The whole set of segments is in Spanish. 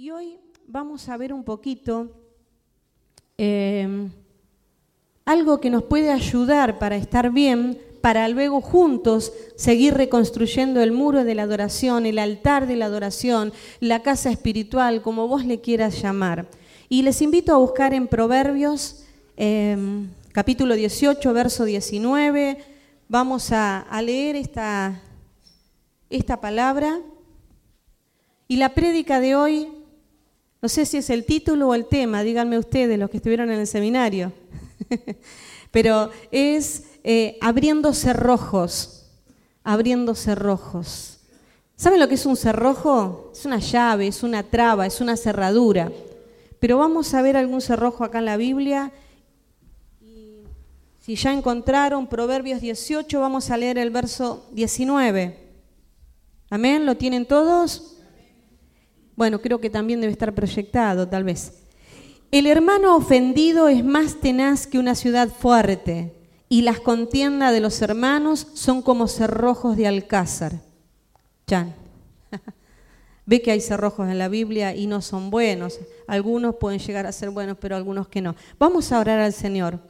Y hoy vamos a ver un poquito eh, algo que nos puede ayudar para estar bien, para luego juntos seguir reconstruyendo el muro de la adoración, el altar de la adoración, la casa espiritual, como vos le quieras llamar. Y les invito a buscar en Proverbios eh, capítulo 18, verso 19. Vamos a, a leer esta, esta palabra. Y la prédica de hoy no sé si es el título o el tema, díganme ustedes, los que estuvieron en el seminario. Pero es eh, abriendo cerrojos, abriendo cerrojos. ¿Saben lo que es un cerrojo? Es una llave, es una traba, es una cerradura. Pero vamos a ver algún cerrojo acá en la Biblia. Y si ya encontraron Proverbios 18, vamos a leer el verso 19. ¿Amén? ¿Lo tienen todos? Bueno, creo que también debe estar proyectado, tal vez. El hermano ofendido es más tenaz que una ciudad fuerte, y las contiendas de los hermanos son como cerrojos de alcázar. Chan. Ve que hay cerrojos en la Biblia y no son buenos. Algunos pueden llegar a ser buenos, pero algunos que no. Vamos a orar al Señor.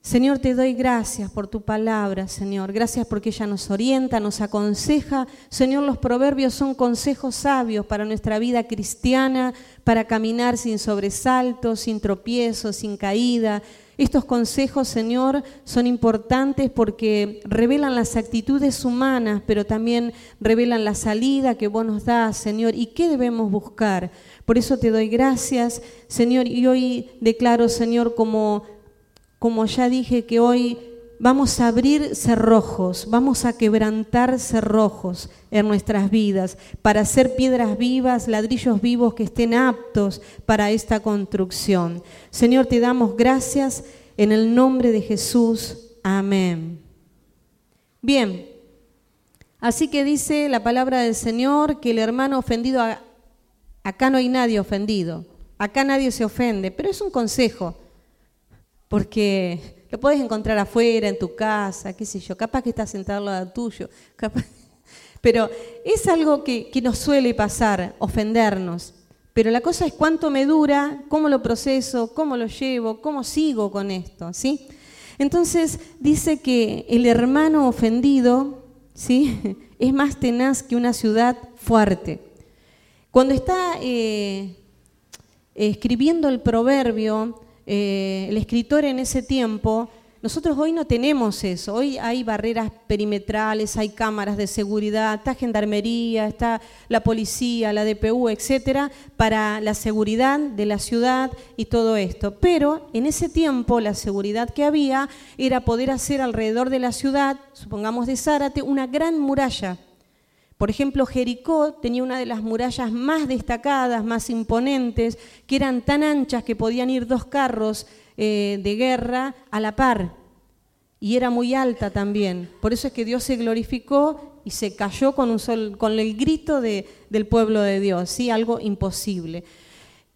Señor, te doy gracias por tu palabra, Señor. Gracias porque ella nos orienta, nos aconseja. Señor, los proverbios son consejos sabios para nuestra vida cristiana, para caminar sin sobresaltos, sin tropiezos, sin caída. Estos consejos, Señor, son importantes porque revelan las actitudes humanas, pero también revelan la salida que vos nos das, Señor, y qué debemos buscar. Por eso te doy gracias, Señor, y hoy declaro, Señor, como como ya dije que hoy vamos a abrir cerrojos, vamos a quebrantar cerrojos en nuestras vidas para hacer piedras vivas, ladrillos vivos que estén aptos para esta construcción. Señor, te damos gracias en el nombre de Jesús. Amén. Bien, así que dice la palabra del Señor que el hermano ofendido, acá no hay nadie ofendido, acá nadie se ofende, pero es un consejo porque lo puedes encontrar afuera, en tu casa, qué sé yo, capaz que estás sentado al lado tuyo, pero es algo que, que nos suele pasar, ofendernos. Pero la cosa es cuánto me dura, cómo lo proceso, cómo lo llevo, cómo sigo con esto, ¿sí? Entonces dice que el hermano ofendido, ¿sí? Es más tenaz que una ciudad fuerte. Cuando está eh, escribiendo el proverbio, eh, el escritor en ese tiempo, nosotros hoy no tenemos eso. Hoy hay barreras perimetrales, hay cámaras de seguridad, está gendarmería, está la policía, la DPU, etcétera, para la seguridad de la ciudad y todo esto. Pero en ese tiempo la seguridad que había era poder hacer alrededor de la ciudad, supongamos de Zárate, una gran muralla por ejemplo, Jericó tenía una de las murallas más destacadas, más imponentes, que eran tan anchas que podían ir dos carros eh, de guerra a la par. Y era muy alta también. Por eso es que Dios se glorificó y se cayó con, el grito del pueblo de Dios. ¿sí? Algo imposible.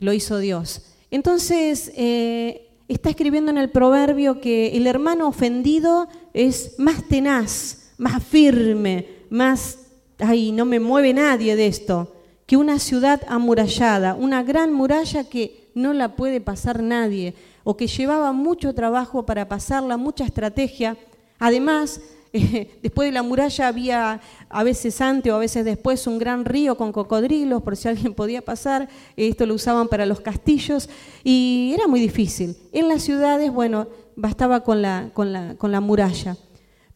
Lo hizo Dios. Entonces, eh, está escribiendo en el proverbio que el hermano ofendido es más tenaz, más firme, más ay, no me mueve nadie de esto, que una ciudad amurallada, una gran muralla que no la puede pasar nadie, o que llevaba mucho trabajo para pasarla, mucha estrategia. Además, después de la muralla había a veces antes o a veces después un gran río con cocodrilos, por si alguien podía pasar, esto lo usaban para los castillos, y era muy difícil. En las ciudades, bueno, bastaba con la, con la, con la muralla.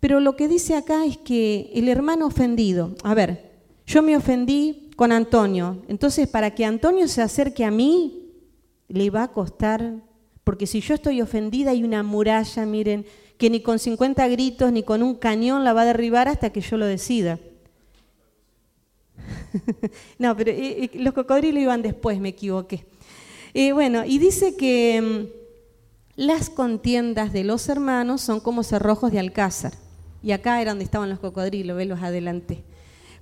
Pero lo que dice acá es que el hermano ofendido, a ver, yo me ofendí con Antonio, entonces para que Antonio se acerque a mí, le va a costar, porque si yo estoy ofendida hay una muralla, miren, que ni con 50 gritos ni con un cañón la va a derribar hasta que yo lo decida. no, pero eh, eh, los cocodrilos iban después, me equivoqué. Eh, bueno, y dice que mm, las contiendas de los hermanos son como cerrojos de alcázar. Y acá era donde estaban los cocodrilos, velos adelante.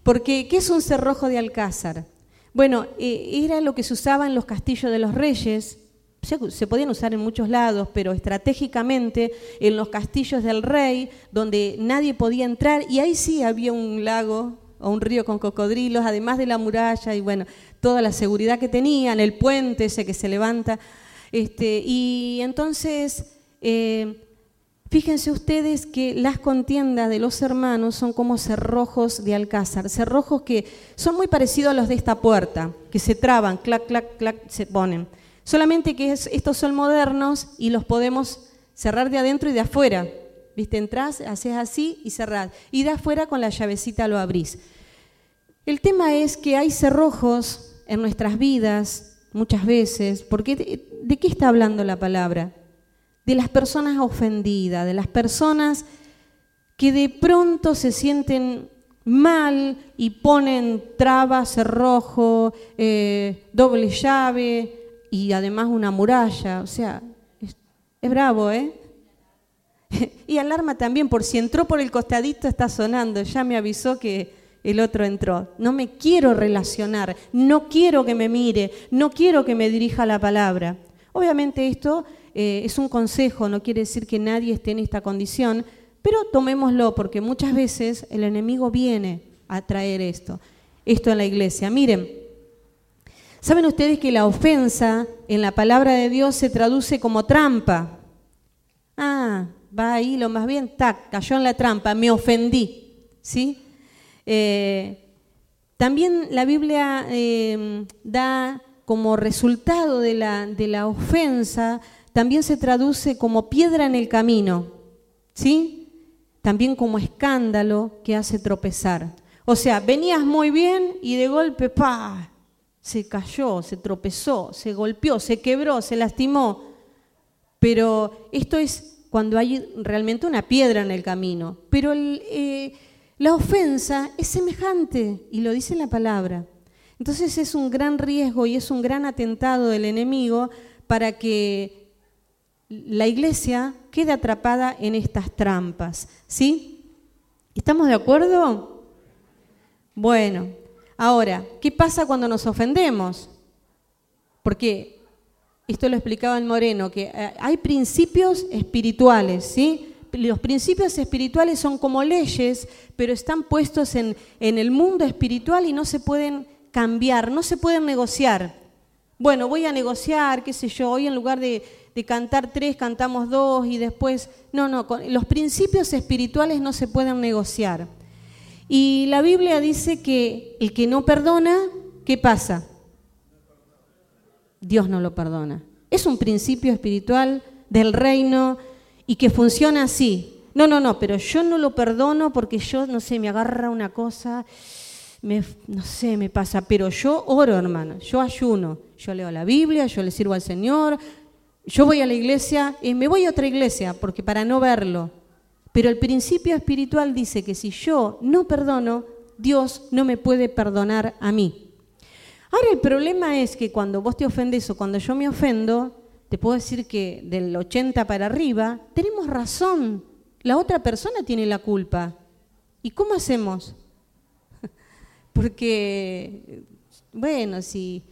Porque, ¿qué es un cerrojo de alcázar? Bueno, eh, era lo que se usaba en los castillos de los reyes, se, podían usar en muchos lados, pero estratégicamente en los castillos del rey, donde nadie podía entrar, y ahí sí había un lago o un río con cocodrilos, además de la muralla y bueno, toda la seguridad que tenían, el puente ese que se levanta. Este, y entonces, eh, fíjense ustedes que las contiendas de los hermanos son como cerrojos de alcázar, cerrojos que son muy parecidos a los de esta puerta, que se traban, clac, clac, clac, se ponen. Solamente que estos son modernos y los podemos cerrar de adentro y de afuera. ¿Viste? Entrás, haces así y cerrás. Y de afuera con la llavecita lo abrís. El tema es que hay cerrojos en nuestras vidas muchas veces, porque ¿de, qué está hablando la palabra? De las personas ofendidas, de las personas que de pronto se sienten mal y ponen trabas, cerrojo, eh, doble llave y además una muralla. O sea, es, es bravo, ¿eh? y alarma también, por si entró por el costadito está sonando, ya me avisó que el otro entró. No me quiero relacionar, no quiero que me mire, no quiero que me dirija la palabra. Obviamente esto eh, es un consejo, no quiere decir que nadie esté en esta condición, pero tomémoslo porque muchas veces el enemigo viene a traer esto, esto en la iglesia. Miren, ¿saben ustedes que la ofensa en la palabra de Dios se traduce como trampa? Ah, va ahí lo más bien, tac, cayó en la trampa, me ofendí. ¿sí? Eh, también la Biblia eh, da como resultado de la, de la ofensa, también se traduce como piedra en el camino, ¿sí? También como escándalo que hace tropezar. O sea, venías muy bien y de golpe, ¡pa! Se cayó, se tropezó, se golpeó, se quebró, se lastimó. Pero esto es cuando hay realmente una piedra en el camino. Pero eh, la ofensa es semejante, y lo dice la palabra. Entonces es un gran riesgo y es un gran atentado del enemigo para que la iglesia quede atrapada en estas trampas. ¿Sí? ¿Estamos de acuerdo? Bueno, ahora, ¿qué pasa cuando nos ofendemos? Porque esto lo explicaba el Moreno, que eh, hay principios espirituales, ¿sí? Los principios espirituales son como leyes, pero están puestos en, el mundo espiritual y no se pueden cambiar, no se pueden negociar. Bueno, voy a negociar, qué sé yo, hoy en lugar de, de cantar tres, cantamos dos y después... No, no, los principios espirituales no se pueden negociar. Y la Biblia dice que el que no perdona, ¿qué pasa? Dios no lo perdona. Es un principio espiritual del reino y que funciona así. No, no, no, pero yo no lo perdono porque yo, no sé, me agarra una cosa, no sé, me pasa, pero yo oro, hermano, yo ayuno, yo leo la Biblia, yo le sirvo al Señor, yo voy a la iglesia y me voy a otra iglesia porque para no verlo. Pero el principio espiritual dice que si yo no perdono, Dios no me puede perdonar a mí. Ahora el problema es que cuando vos te ofendes o cuando yo me ofendo, te puedo decir que del 80 para arriba, tenemos razón. La otra persona tiene la culpa. ¿Y cómo hacemos? Porque, bueno, si,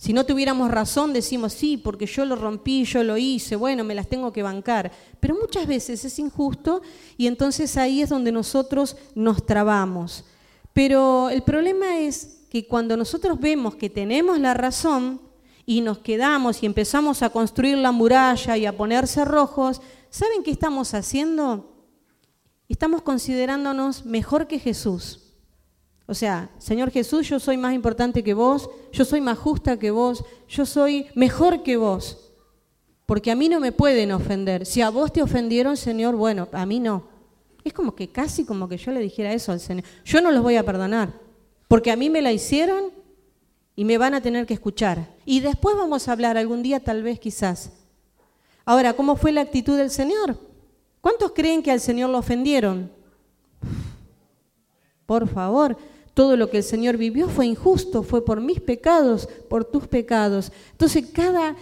si no tuviéramos razón, decimos sí, porque yo lo rompí, yo lo hice, bueno, me las tengo que bancar. Pero muchas veces es injusto y entonces ahí es donde nosotros nos trabamos. Pero el problema es que cuando nosotros vemos que tenemos la razón y nos quedamos y empezamos a construir la muralla y a poner cerrojos, ¿saben qué estamos haciendo? Estamos considerándonos mejor que Jesús. O sea, Señor Jesús, yo soy más importante que vos, yo soy más justa que vos, yo soy mejor que vos, porque a mí no me pueden ofender. Si a vos te ofendieron, Señor, bueno, a mí no. Es como que casi como que yo le dijera eso al Señor. Yo no los voy a perdonar, porque a mí me la hicieron y me van a tener que escuchar. Y después vamos a hablar algún día, tal vez, quizás. Ahora, ¿cómo fue la actitud del Señor? ¿Cuántos creen que al Señor lo ofendieron? Por favor, todo lo que el Señor vivió fue injusto, fue por mis pecados, por tus pecados. Entonces, cada,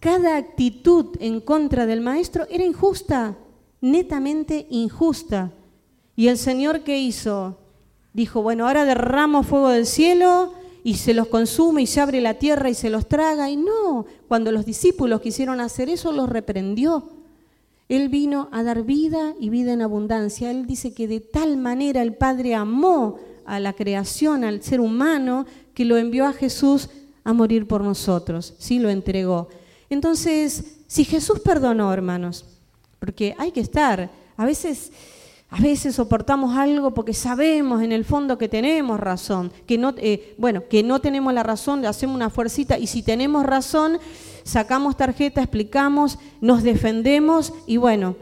cada actitud en contra del Maestro era injusta netamente injusta. Y el Señor ¿qué hizo? Dijo, bueno, ahora derramo fuego del cielo y se los consume y se abre la tierra y se los traga. Y no, cuando los discípulos quisieron hacer eso, los reprendió. Él vino a dar vida y vida en abundancia. Él dice que de tal manera el Padre amó a la creación, al ser humano, que lo envió a Jesús a morir por nosotros, sí lo entregó. Entonces, si Jesús perdonó, hermanos, porque hay que estar, a veces a veces soportamos algo porque sabemos en el fondo que tenemos razón, que no, eh, bueno, que no tenemos la razón, le hacemos una fuercita y si tenemos razón, sacamos tarjeta, explicamos, nos defendemos y bueno.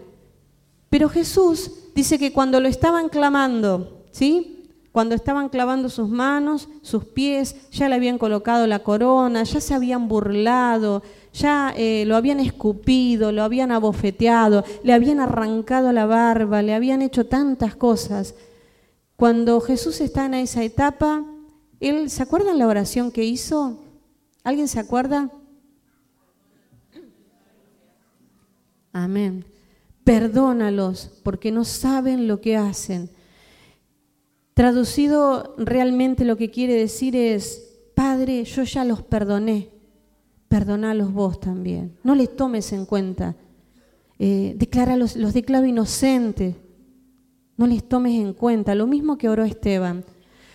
Pero Jesús dice que cuando lo estaban clamando, ¿sí? Cuando estaban clavando sus manos, sus pies, ya le habían colocado la corona, ya se habían burlado, ya eh, lo habían escupido, lo habían abofeteado, le habían arrancado la barba, le habían hecho tantas cosas. Cuando Jesús está en esa etapa, él, ¿se acuerdan la oración que hizo? ¿Alguien se acuerda? Amén. Perdónalos porque no saben lo que hacen. Traducido realmente lo que quiere decir es, Padre, yo ya los perdoné, perdonalos vos también. No les tomes en cuenta. Eh, los, los declaro inocentes. No les tomes en cuenta. Lo mismo que oró Esteban.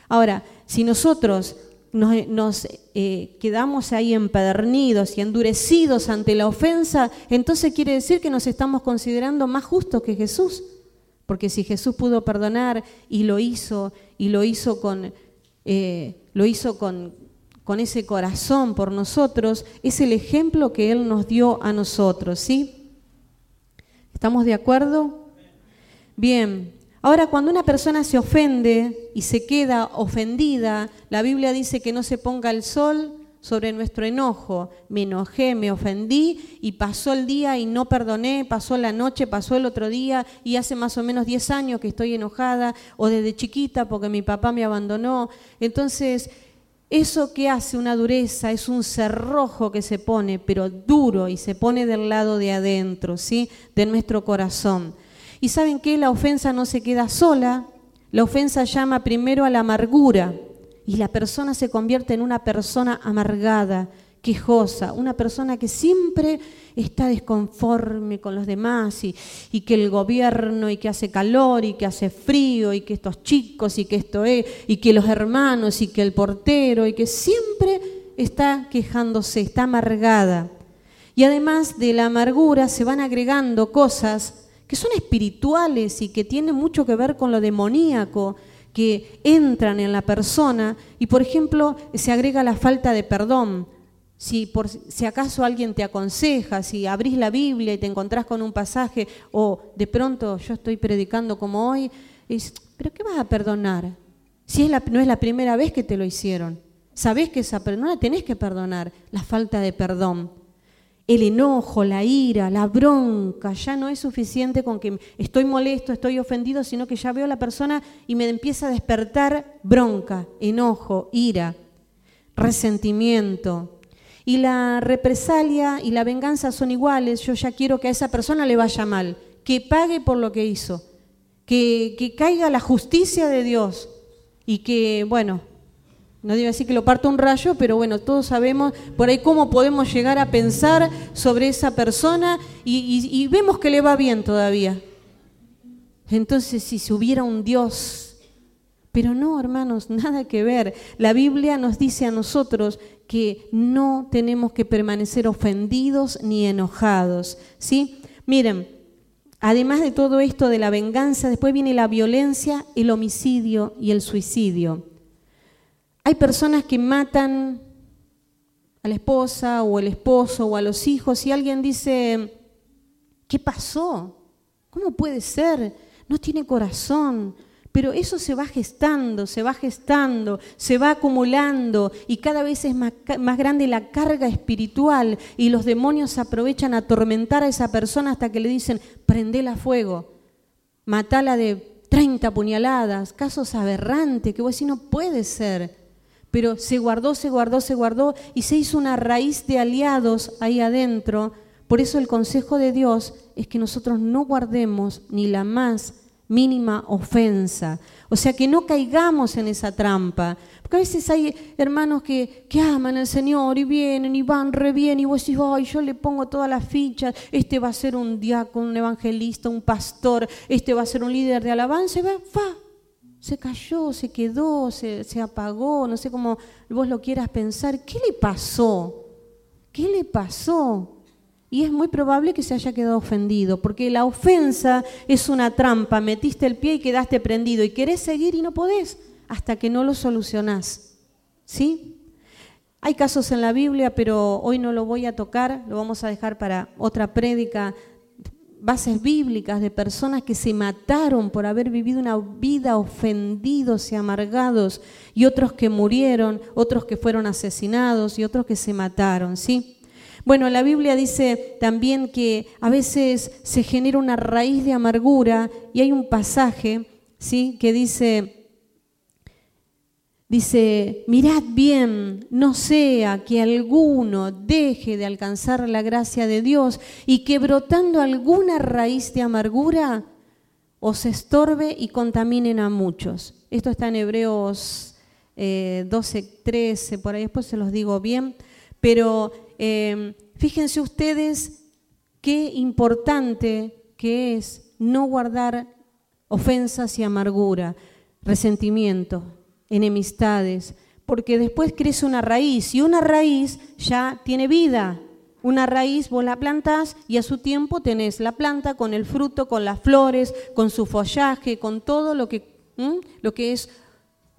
Ahora, si nosotros nos, eh, quedamos ahí empedernidos y endurecidos ante la ofensa, entonces quiere decir que nos estamos considerando más justos que Jesús. Porque si Jesús pudo perdonar y lo hizo, y lo hizo con, eh, lo hizo con, con ese corazón por nosotros, es el ejemplo que Él nos dio a nosotros, ¿sí? ¿Estamos de acuerdo? Bien, ahora cuando una persona se ofende y se queda ofendida, la Biblia dice que no se ponga el sol sobre nuestro enojo. Me enojé, me ofendí y pasó el día y no perdoné, pasó la noche, pasó el otro día y hace más o menos 10 años que estoy enojada o desde chiquita porque mi papá me abandonó. Entonces, eso que hace una dureza es un cerrojo que se pone, pero duro y se pone del lado de adentro, ¿sí? De nuestro corazón. Y saben que la ofensa no se queda sola, la ofensa llama primero a la amargura y la persona se convierte en una persona amargada, quejosa, una persona que siempre está desconforme con los demás y, que el gobierno y que hace calor y que hace frío y que estos chicos y que esto es y que los hermanos y que el portero y que siempre está quejándose, está amargada. Y además de la amargura se van agregando cosas que son espirituales y que tienen mucho que ver con lo demoníaco, que entran en la persona y, por ejemplo, se agrega la falta de perdón. Si, por, si acaso alguien te aconseja, si abrís la Biblia y te encontrás con un pasaje o de pronto yo estoy predicando como hoy, es, ¿pero qué vas a perdonar? Si es la, no es la primera vez que te lo hicieron. Sabés que esa persona tenés que perdonar la falta de perdón el enojo, la ira, la bronca, ya no es suficiente con que estoy molesto, estoy ofendido, sino que ya veo a la persona y me empieza a despertar bronca, enojo, ira, resentimiento. Y la represalia y la venganza son iguales, yo ya quiero que a esa persona le vaya mal, que pague por lo que hizo, que, que caiga la justicia de Dios y que, bueno, no digo así que lo parto un rayo, pero bueno, todos sabemos por ahí cómo podemos llegar a pensar sobre esa persona y, vemos que le va bien todavía. Entonces, si se hubiera un Dios, pero no, hermanos, nada que ver. La Biblia nos dice a nosotros que no tenemos que permanecer ofendidos ni enojados, ¿sí? Miren, además de todo esto de la venganza, después viene la violencia, el homicidio y el suicidio. Hay personas que matan a la esposa o el esposo o a los hijos y alguien dice, ¿qué pasó? ¿Cómo puede ser? No tiene corazón. Pero eso se va gestando, se va gestando, se va acumulando y cada vez es más, grande la carga espiritual y los demonios aprovechan a atormentar a esa persona hasta que le dicen, prendela a fuego, matala de 30 puñaladas, casos aberrantes que vos decís no puede ser pero se guardó, se guardó, se guardó y se hizo una raíz de aliados ahí adentro. Por eso el consejo de Dios es que nosotros no guardemos ni la más mínima ofensa. O sea, que no caigamos en esa trampa. Porque a veces hay hermanos que, que aman al Señor y vienen y van re bien y vos decís, ay, yo le pongo todas las fichas, este va a ser un diácono, un evangelista, un pastor, este va a ser un líder de alabanza y va, va se cayó, se quedó, se, se apagó, no sé cómo vos lo quieras pensar. ¿Qué le pasó? ¿Qué le pasó? y es muy probable que se haya quedado ofendido, porque la ofensa es una trampa, metiste el pie y quedaste prendido y querés seguir y no podés hasta que no lo solucionás. ¿Sí? Hay casos en la Biblia, pero hoy no lo voy a tocar, lo vamos a dejar para otra prédica, bases bíblicas de personas que se mataron por haber vivido una vida ofendidos y amargados, y otros que murieron, otros que fueron asesinados y otros que se mataron, ¿sí? Bueno, la Biblia dice también que a veces se genera una raíz de amargura y hay un pasaje, ¿sí? Que dice, dice, mirad bien, no sea que alguno deje de alcanzar la gracia de Dios y que brotando alguna raíz de amargura os estorbe y contaminen a muchos. Esto está en Hebreos 12, eh, 13, por ahí después se los digo bien, pero Em, fíjense ustedes qué importante que es no guardar ofensas y amargura, resentimiento, enemistades, porque después crece una raíz y una raíz ya tiene vida. Una raíz vos la plantás y a su tiempo tenés la planta con el fruto, con las flores, con su follaje, con todo lo que, lo que es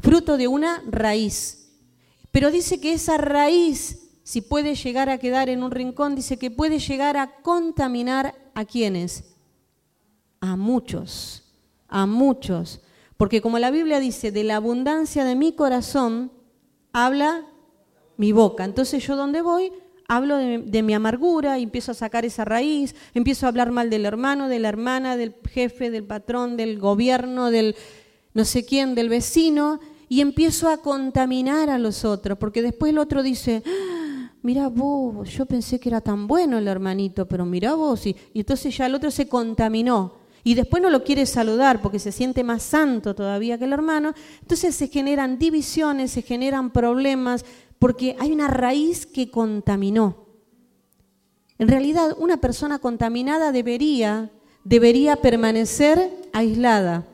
fruto de una raíz. Pero dice que esa raíz si puede llegar a quedar en un rincón, dice que puede llegar a contaminar a quienes? A muchos, a muchos. Porque como la Biblia dice, de la abundancia de mi corazón habla mi boca. Entonces yo donde voy hablo de, mi amargura y empiezo a sacar esa raíz, empiezo a hablar mal del hermano, de la hermana, del jefe, del patrón, del gobierno, del no sé quién, del vecino, y empiezo a contaminar a los otros, porque después el otro dice, mira vos, yo pensé que era tan bueno el hermanito, pero mira vos, y, entonces ya el otro se contaminó. Y después no lo quiere saludar porque se siente más santo todavía que el hermano. Entonces se generan divisiones, se generan problemas, porque hay una raíz que contaminó. En realidad, una persona contaminada debería, debería permanecer aislada.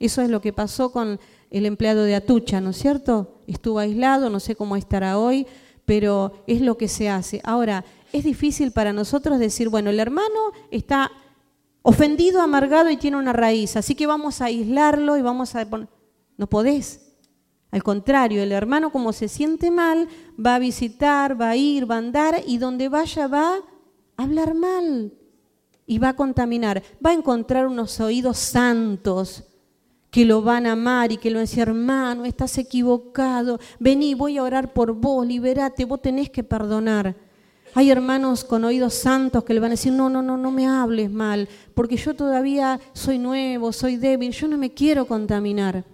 Eso es lo que pasó con el empleado de Atucha, ¿no es cierto? Estuvo aislado, no sé cómo estará hoy, pero es lo que se hace. Ahora, es difícil para nosotros decir, bueno, el hermano está ofendido, amargado y tiene una raíz, así que vamos a aislarlo y vamos a... No podés. Al contrario, el hermano como se siente mal, va a visitar, va a ir, va a andar y donde vaya va a hablar mal y va a contaminar. Va a encontrar unos oídos santos que lo van a amar y que lo van a decir, hermano, estás equivocado, vení, voy a orar por vos, liberate, vos tenés que perdonar. Hay hermanos con oídos santos que le van a decir, no, no, no, no me hables mal, porque yo todavía soy nuevo, soy débil, yo no me quiero contaminar.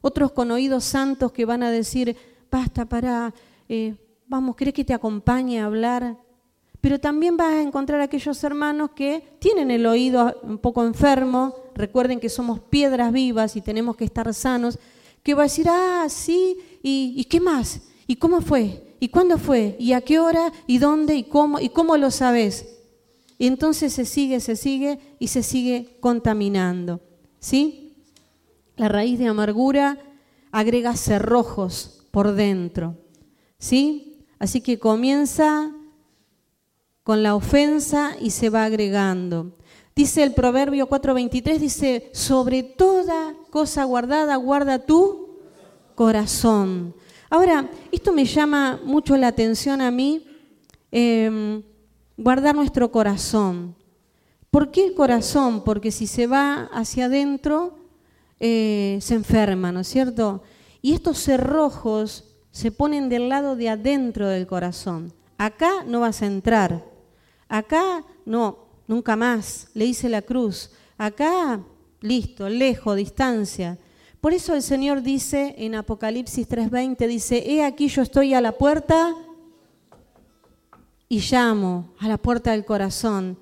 Otros con oídos santos que van a decir, basta, para, eh, vamos, ¿crees que te acompañe a hablar? Pero también vas a encontrar aquellos hermanos que tienen el oído un poco enfermo, recuerden que somos piedras vivas y tenemos que estar sanos, que va a decir, ah, sí, ¿y, qué más? ¿Y cómo fue? ¿Y cuándo fue? ¿Y a qué hora? ¿Y dónde? ¿Y cómo? ¿Y cómo lo sabes? Y entonces se sigue, se sigue y se sigue contaminando. ¿Sí? La raíz de amargura agrega cerrojos por dentro. ¿Sí? Así que comienza con la ofensa y se va agregando. Dice el Proverbio 4:23, dice, sobre toda cosa guardada, guarda tu corazón. Ahora, esto me llama mucho la atención a mí, em, guardar nuestro corazón. ¿Por qué el corazón? Porque si se va hacia adentro, eh, se enferma, ¿no es cierto? Y estos cerrojos se ponen del lado de adentro del corazón. Acá no vas a entrar, Acá no, nunca más, le hice la cruz. Acá, listo, lejos, distancia. Por eso el Señor dice en Apocalipsis 3:20, dice, he aquí yo estoy a la puerta y llamo a la puerta del corazón.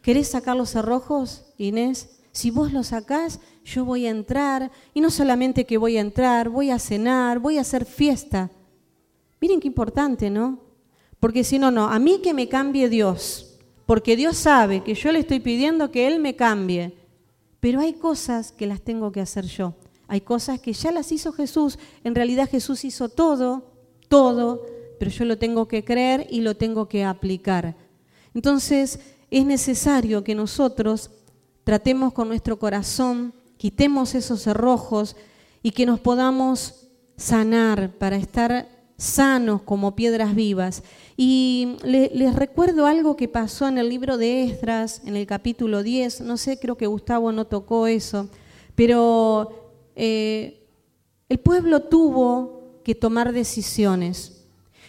¿Querés sacar los cerrojos, Inés? Si vos lo sacás, yo voy a entrar, y no solamente que voy a entrar, voy a cenar, voy a hacer fiesta. Miren qué importante, ¿no? Porque si no, no, a mí que me cambie Dios, porque Dios sabe que yo le estoy pidiendo que Él me cambie, pero hay cosas que las tengo que hacer yo. Hay cosas que ya las hizo Jesús, en realidad Jesús hizo todo, todo, pero yo lo tengo que creer y lo tengo que aplicar. Entonces es necesario que nosotros tratemos con nuestro corazón, quitemos esos cerrojos y que nos podamos sanar para estar sanos como piedras vivas. Y les recuerdo algo que pasó en el libro de Esdras, en el capítulo 10, no sé, creo que Gustavo no tocó eso, pero eh, el pueblo tuvo que tomar decisiones.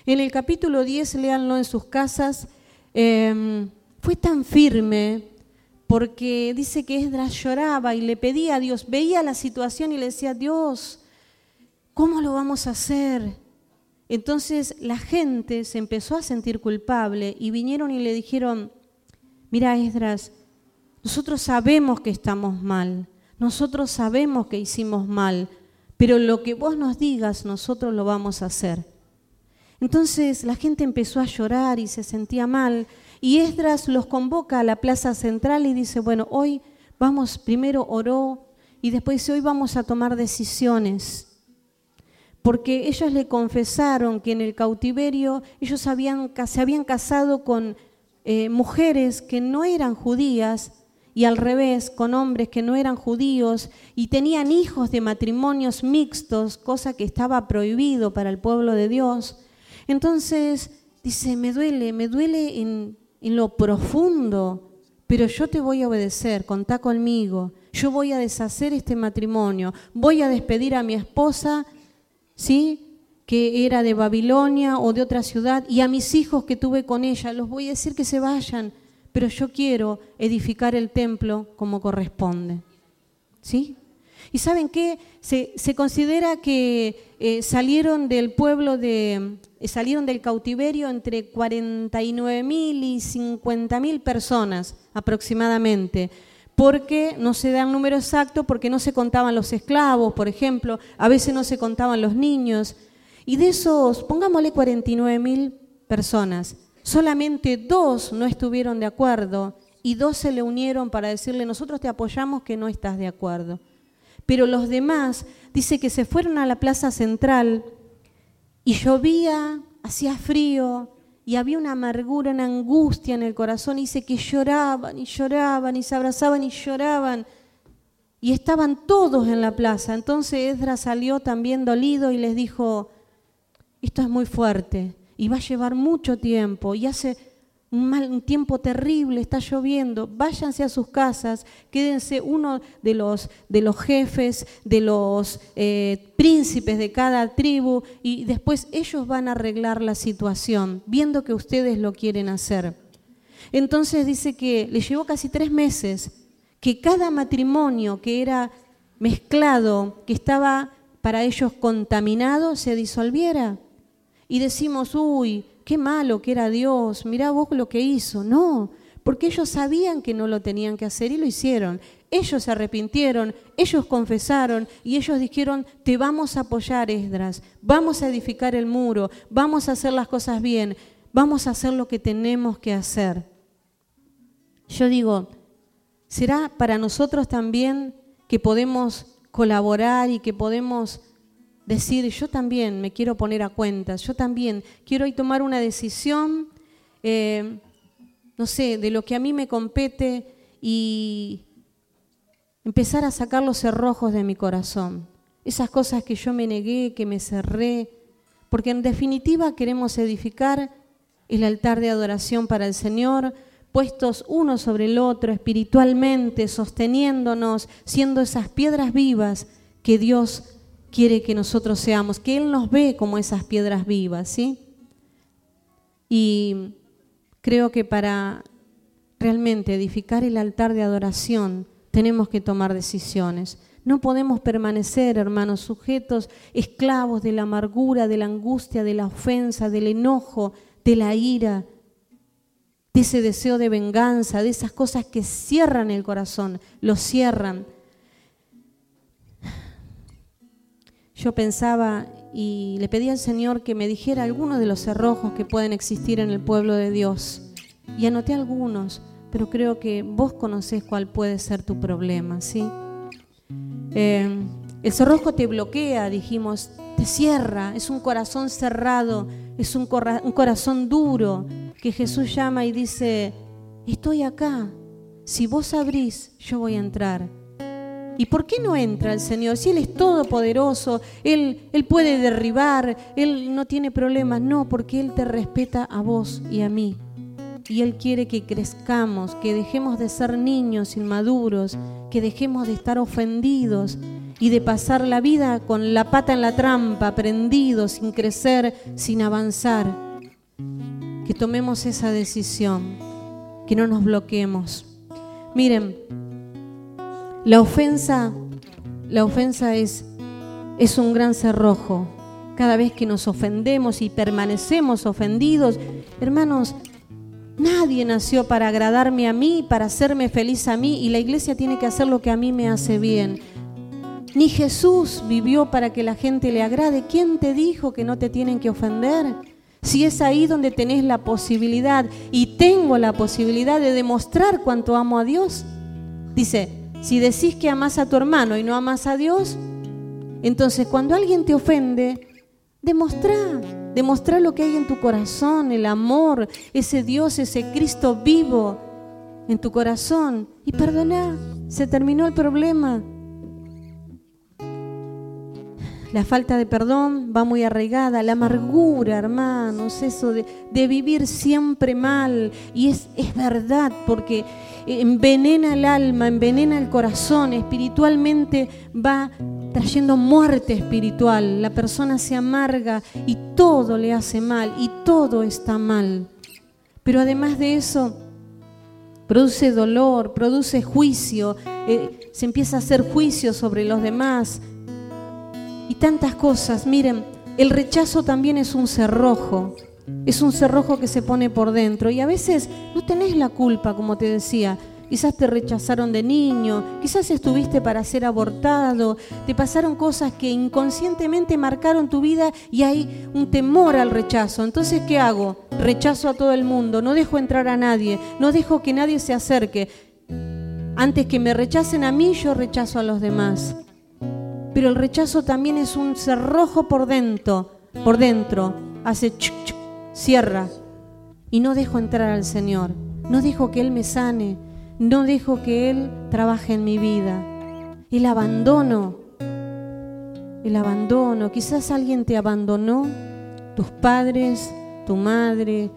En el capítulo 10, léanlo en sus casas, em, fue tan firme porque dice que Esdras lloraba y le pedía a Dios, veía la situación y le decía, Dios, ¿cómo lo vamos a hacer? Entonces la gente se empezó a sentir culpable y vinieron y le dijeron, mira Esdras, nosotros sabemos que estamos mal, nosotros sabemos que hicimos mal, pero lo que vos nos digas nosotros lo vamos a hacer. Entonces la gente empezó a llorar y se sentía mal y Esdras los convoca a la plaza central y dice, bueno, hoy vamos, primero oró y después dice, hoy vamos a tomar decisiones. Porque ellos le confesaron que en el cautiverio ellos se habían casado con eh, mujeres que no eran judías y al revés, con hombres que no eran judíos y tenían hijos de matrimonios mixtos, cosa que estaba prohibido para el pueblo de Dios. Entonces dice, me duele, me duele en, en lo profundo, pero yo te voy a obedecer, contá conmigo, yo voy a deshacer este matrimonio, voy a despedir a mi esposa, ¿sí? que era de Babilonia o de otra ciudad, y a mis hijos que tuve con ella, los voy a decir que se vayan, pero yo quiero edificar el templo como corresponde. ¿Sí? ¿Y saben qué? Se, considera que eh, salieron del pueblo de, eh, salieron del cautiverio entre 49.000 y 50.000 personas aproximadamente, porque no se da el número exacto, porque no se contaban los esclavos, por ejemplo, a veces no se contaban los niños. Y de esos, pongámosle 49.000 personas, solamente dos no estuvieron de acuerdo y dos se le unieron para decirle, nosotros te apoyamos que no estás de acuerdo. Pero los demás, dice que se fueron a la plaza central y llovía, hacía frío y había una amargura, una angustia en el corazón. Y dice que lloraban y lloraban y se abrazaban y lloraban. Y estaban todos en la plaza. Entonces Esdras salió también dolido y les dijo, esto es muy fuerte y va a llevar mucho tiempo. Y hace un, tiempo terrible, está lloviendo, váyanse a sus casas, quédense uno de los, de los jefes, de los eh, príncipes de cada tribu y después ellos van a arreglar la situación, viendo que ustedes lo quieren hacer. Entonces dice que le llevó casi tres meses que cada matrimonio que era mezclado, que estaba para ellos contaminado, se disolviera. Y decimos, uy, qué malo que era Dios, mirá vos lo que hizo. No, porque ellos sabían que no lo tenían que hacer y lo hicieron. Ellos se arrepintieron, ellos confesaron y ellos dijeron, te vamos a apoyar, Esdras, vamos a edificar el muro, vamos a hacer las cosas bien, vamos a hacer lo que tenemos que hacer. Yo digo, ¿será para nosotros también que podemos colaborar y que podemos decir, yo también me quiero poner a cuentas, yo también quiero tomar una decisión, eh, no sé, de lo que a mí me compete y empezar a sacar los cerrojos de mi corazón, esas cosas que yo me negué, que me cerré, porque en definitiva queremos edificar el altar de adoración para el Señor, puestos uno sobre el otro espiritualmente, sosteniéndonos, siendo esas piedras vivas que Dios quiere que nosotros seamos, que Él nos ve como esas piedras vivas, ¿sí? Y creo que para realmente edificar el altar de adoración tenemos que tomar decisiones. No podemos permanecer, hermanos, sujetos, esclavos de la amargura, de la angustia, de la ofensa, del enojo, de la ira. de ese deseo de venganza, de esas cosas que cierran el corazón, lo cierran. Yo pensaba y le pedí al Señor que me dijera algunos de los cerrojos que pueden existir en el pueblo de Dios. Y anoté algunos, pero creo que vos conocés cuál puede ser tu problema, ¿sí? Eh, el cerrojo te bloquea, dijimos, te cierra, es un corazón cerrado, es un, un corazón duro que Jesús llama y dice, estoy acá, si vos abrís, yo voy a entrar. ¿Y por qué no entra el Señor? Si Él es todopoderoso, Él, Él puede derribar, Él no tiene problemas. No, porque Él te respeta a vos y a mí. Y Él quiere que crezcamos, que dejemos de ser niños inmaduros, que dejemos de estar ofendidos y de pasar la vida con la pata en la trampa, prendidos, sin crecer, sin avanzar. Que tomemos esa decisión, que no nos bloqueemos. Miren, la ofensa, la ofensa es, es un gran cerrojo. Cada vez que nos ofendemos y permanecemos ofendidos, hermanos, nadie nació para agradarme a mí, para hacerme feliz a mí, y la iglesia tiene que hacer lo que a mí me hace bien. Ni Jesús vivió para que la gente le agrade. ¿Quién te dijo que no te tienen que ofender? Si es ahí donde tenés la posibilidad y tengo la posibilidad de demostrar cuánto amo a Dios. Dice, si decís que amás a tu hermano y no amás a Dios, entonces cuando alguien te ofende, demostrá, demostrá lo que hay en tu corazón, el amor, ese Dios, ese Cristo vivo en tu corazón y perdoná. Se terminó el problema. La falta de perdón va muy arraigada, la amargura, hermanos, eso de, vivir siempre mal. Y es, es verdad, porque envenena el alma, envenena el corazón, espiritualmente va trayendo muerte espiritual. La persona se amarga y todo le hace mal y todo está mal. Pero además de eso, produce dolor, produce juicio, eh, se empieza a hacer juicio sobre los demás tantas cosas. Miren, el rechazo también es un cerrojo. Es un cerrojo que se pone por dentro y a veces no tenés la culpa, como te decía. Quizás te rechazaron de niño, quizás estuviste para ser abortado, te pasaron cosas que inconscientemente marcaron tu vida y hay un temor al rechazo. Entonces, ¿qué hago? Rechazo a todo el mundo, no dejo entrar a nadie, no dejo que nadie se acerque. Antes que me rechacen a mí, yo rechazo a los demás. Pero el rechazo también es un cerrojo por dentro, por dentro, hace cierra. Y no dejo entrar al Señor, no dejo que Él me sane, no dejo que Él trabaje en mi vida. El abandono, el abandono, quizás alguien te abandonó, tus padres, tu madre,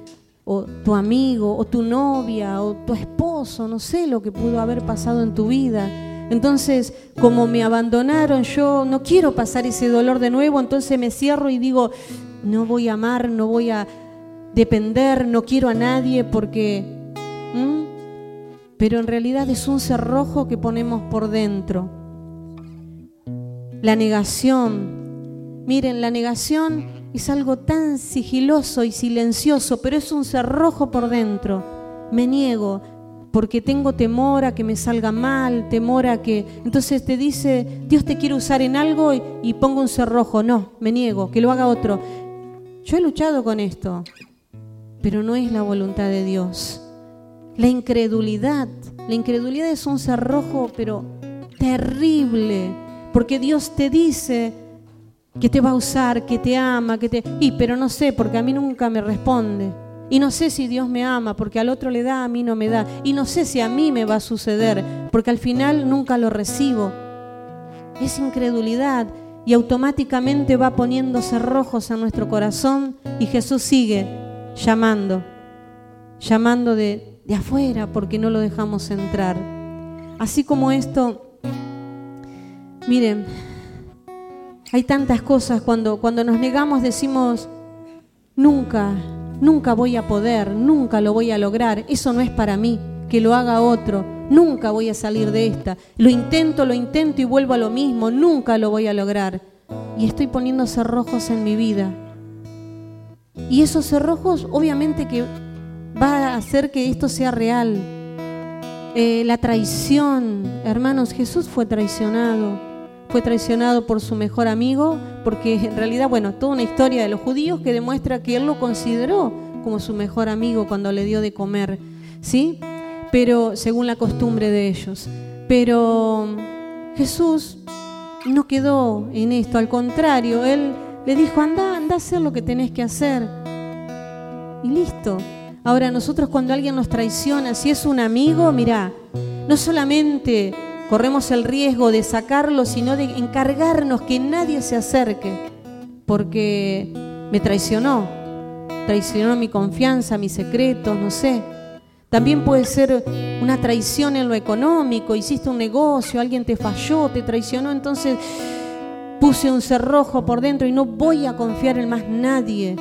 o tu amigo, o tu novia, o tu esposo, no sé lo que pudo haber pasado en tu vida. Entonces, como me abandonaron, yo no quiero pasar ese dolor de nuevo, entonces me cierro y digo, no voy a amar, no voy a depender, no quiero a nadie porque... Pero en realidad es un cerrojo que ponemos por dentro. La negación. Miren, la negación es algo tan sigiloso y silencioso, pero es un cerrojo por dentro. Me niego porque tengo temor a que me salga mal, temor a que... Entonces te dice, Dios te quiere usar en algo y, pongo un cerrojo. No, me niego, que lo haga otro. Yo he luchado con esto pero no es la voluntad de Dios. La incredulidad, la incredulidad es un cerrojo, pero terrible, porque Dios te dice que te va a usar, que te ama, que te... Y, pero no sé, porque a mí nunca me responde. Y no sé si Dios me ama, porque al otro le da, a mí no me da. Y no sé si a mí me va a suceder, porque al final nunca lo recibo. Es incredulidad y automáticamente va poniendo cerrojos a nuestro corazón y Jesús sigue llamando, llamando de, de afuera porque no lo dejamos entrar. Así como esto, miren, hay tantas cosas cuando, cuando nos negamos decimos, nunca, nunca voy a poder, nunca lo voy a lograr, eso no es para mí, que lo haga otro, nunca voy a salir de esta, lo intento, lo intento y vuelvo a lo mismo, nunca lo voy a lograr. Y estoy poniendo cerrojos en mi vida, y esos cerrojos obviamente que va a hacer que esto sea real. Eh, la traición, hermanos, Jesús fue traicionado. Fue traicionado por su mejor amigo, porque en realidad, bueno, toda una historia de los judíos que demuestra que él lo consideró como su mejor amigo cuando le dio de comer, ¿sí? Pero según la costumbre de ellos. Pero Jesús no quedó en esto, al contrario, él le dijo, anda, anda a hacer lo que tenés que hacer. Y listo. Ahora nosotros cuando alguien nos traiciona, si es un amigo, mira, no solamente corremos el riesgo de sacarlo, sino de encargarnos que nadie se acerque, porque me traicionó, traicionó mi confianza, mis secretos, no sé. También puede ser una traición en lo económico, hiciste un negocio, alguien te falló, te traicionó, entonces Puse un cerrojo por dentro y no voy a confiar en más nadie.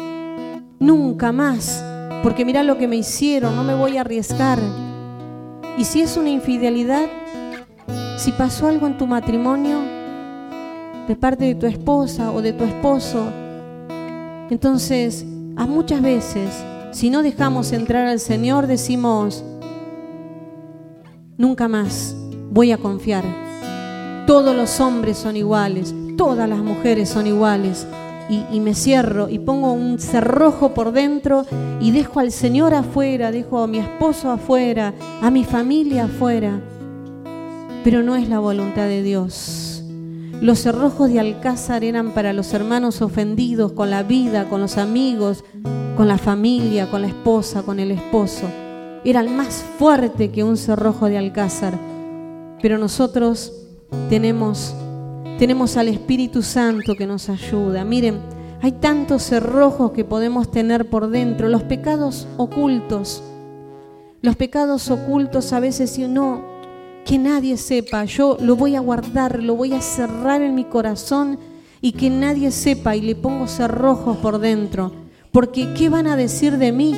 Nunca más. Porque mira lo que me hicieron, no me voy a arriesgar. Y si es una infidelidad, si pasó algo en tu matrimonio, de parte de tu esposa o de tu esposo, entonces, a muchas veces, si no dejamos entrar al Señor, decimos, nunca más voy a confiar. Todos los hombres son iguales, todas las mujeres son iguales. Y, me cierro y pongo un cerrojo por dentro y dejo al Señor afuera, dejo a mi esposo afuera, a mi familia afuera. Pero no es la voluntad de Dios. Los cerrojos de Alcázar eran para los hermanos ofendidos con la vida, con los amigos, con la familia, con la esposa, con el esposo. Era el más fuerte que un cerrojo de Alcázar. Pero nosotros tenemos tenemos al Espíritu Santo que nos ayuda. Miren, hay tantos cerrojos que podemos tener por dentro, los pecados ocultos. Los pecados ocultos a veces si no, que nadie sepa, yo lo voy a guardar, lo voy a cerrar en mi corazón y que nadie sepa y le pongo cerrojos por dentro. Porque ¿qué van a decir de mí?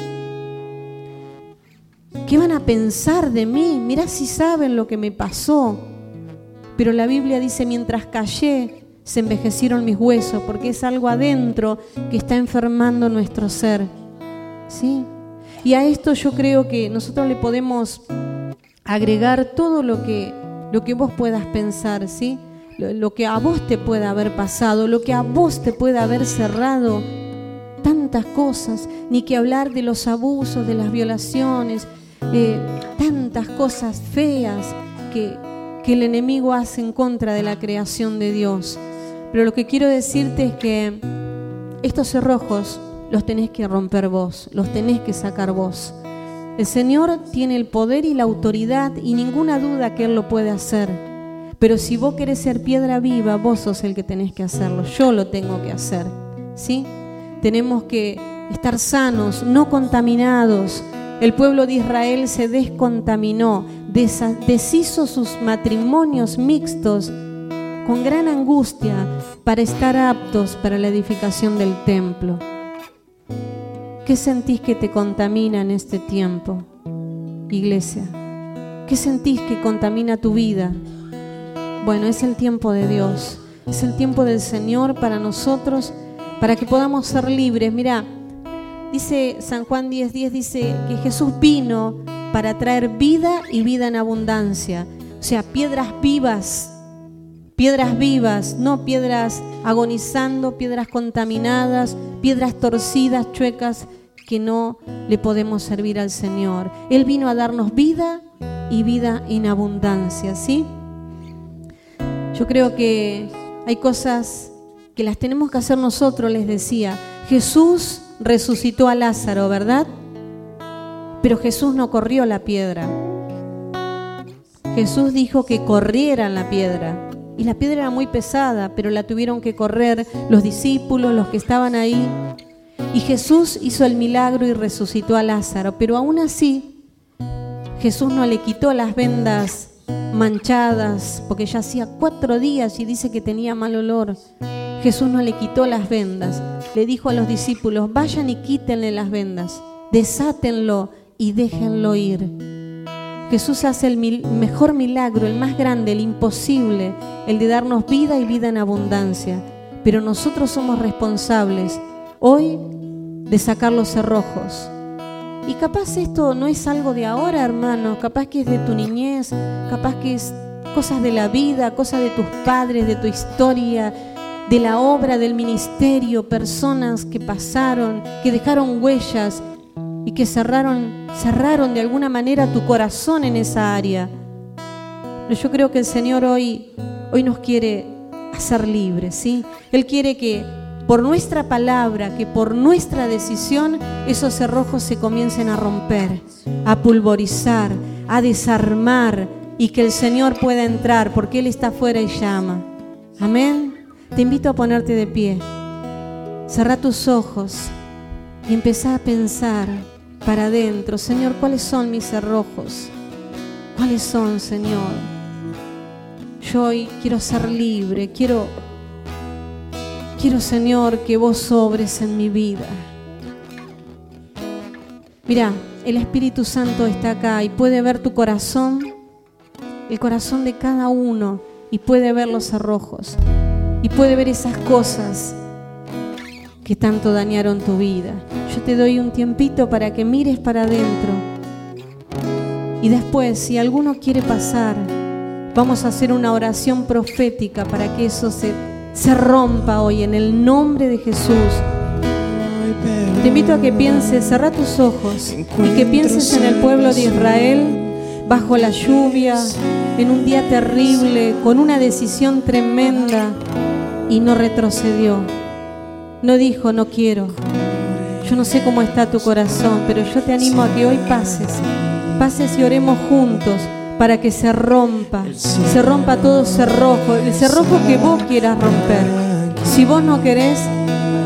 ¿Qué van a pensar de mí? Mirá si saben lo que me pasó. Pero la Biblia dice, mientras callé, se envejecieron mis huesos, porque es algo adentro que está enfermando nuestro ser. ¿Sí? Y a esto yo creo que nosotros le podemos agregar todo lo que, lo que vos puedas pensar, ¿sí? Lo, lo, que a vos te pueda haber pasado, lo que a vos te pueda haber cerrado. Tantas cosas, ni que hablar de los abusos, de las violaciones, eh, tantas cosas feas que, que el enemigo hace en contra de la creación de Dios. Pero lo que quiero decirte es que estos cerrojos los tenés que romper vos, los tenés que sacar vos. El Señor tiene el poder y la autoridad y ninguna duda que Él lo puede hacer. Pero si vos querés ser piedra viva, vos sos el que tenés que hacerlo. Yo lo tengo que hacer. ¿Sí? Tenemos que estar sanos, no contaminados, el pueblo de Israel se descontaminó, deshizo sus matrimonios mixtos con gran angustia para estar aptos para la edificación del templo. ¿Qué sentís que te contamina en este tiempo, iglesia? ¿Qué sentís que contamina tu vida? Bueno, es el tiempo de Dios, es el tiempo del Señor para nosotros, para que podamos ser libres. Mira, Dice San Juan 10:10, dice que Jesús vino para traer vida y vida en abundancia. O sea, piedras vivas, piedras vivas, no piedras agonizando, piedras contaminadas, piedras torcidas, chuecas, que no le podemos servir al Señor. Él vino a darnos vida y vida en abundancia, ¿sí? Yo creo que hay cosas que las tenemos que hacer nosotros, les decía. Jesús resucitó a Lázaro, ¿verdad? Pero Jesús no corrió la piedra. Jesús dijo que corrieran la piedra. Y la piedra era muy pesada, pero la tuvieron que correr los discípulos, los que estaban ahí. Y Jesús hizo el milagro y resucitó a Lázaro. Pero aún así, Jesús no le quitó las vendas manchadas, porque ya hacía cuatro días y dice que tenía mal olor. Jesús no le quitó las vendas, le dijo a los discípulos, vayan y quítenle las vendas, desátenlo y déjenlo ir. Jesús hace el mejor milagro, el más grande, el imposible, el de darnos vida y vida en abundancia. Pero nosotros somos responsables hoy de sacar los cerrojos Y capaz esto no es algo de ahora, hermano, capaz que es de tu niñez, capaz que es cosas de la vida, cosas de tus padres, de tu historia, de la obra, del ministerio, personas que pasaron, que dejaron huellas y que cerraron, cerraron de alguna manera tu corazón en esa área. Pero yo creo que el Señor hoy, hoy nos quiere hacer libres, ¿sí? Él quiere que por nuestra palabra, que por nuestra decisión, esos cerrojos se comiencen a romper, a pulverizar, a desarmar y que el Señor pueda entrar porque Él está afuera y llama. Amén. Te invito a ponerte de pie. Cerra tus ojos y empezá a pensar para adentro, Señor, ¿cuáles son mis cerrojos? ¿Cuáles son, Señor? Yo hoy quiero ser libre, quiero Quiero, Señor, que vos sobres en mi vida. Mira, el Espíritu Santo está acá y puede ver tu corazón, el corazón de cada uno, y puede ver los arrojos, y puede ver esas cosas que tanto dañaron tu vida. Yo te doy un tiempito para que mires para adentro. Y después, si alguno quiere pasar, vamos a hacer una oración profética para que eso se se rompa hoy en el nombre de Jesús. Te invito a que pienses, cerra tus ojos y que pienses en el pueblo de Israel bajo la lluvia, en un día terrible, con una decisión tremenda y no retrocedió. No dijo, no quiero. Yo no sé cómo está tu corazón, pero yo te animo a que hoy pases, pases y oremos juntos para que se rompa, se rompa todo cerrojo, el cerrojo que vos quieras romper. Si vos no querés,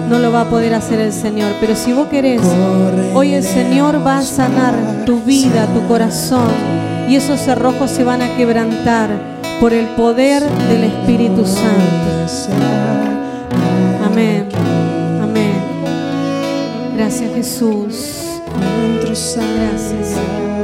no lo va a poder hacer el Señor, pero si vos querés, hoy el Señor va a sanar tu vida, tu corazón, y esos cerrojos se van a quebrantar por el poder del Espíritu Santo. Amén, amén. Gracias Jesús. Gracias. Gracias.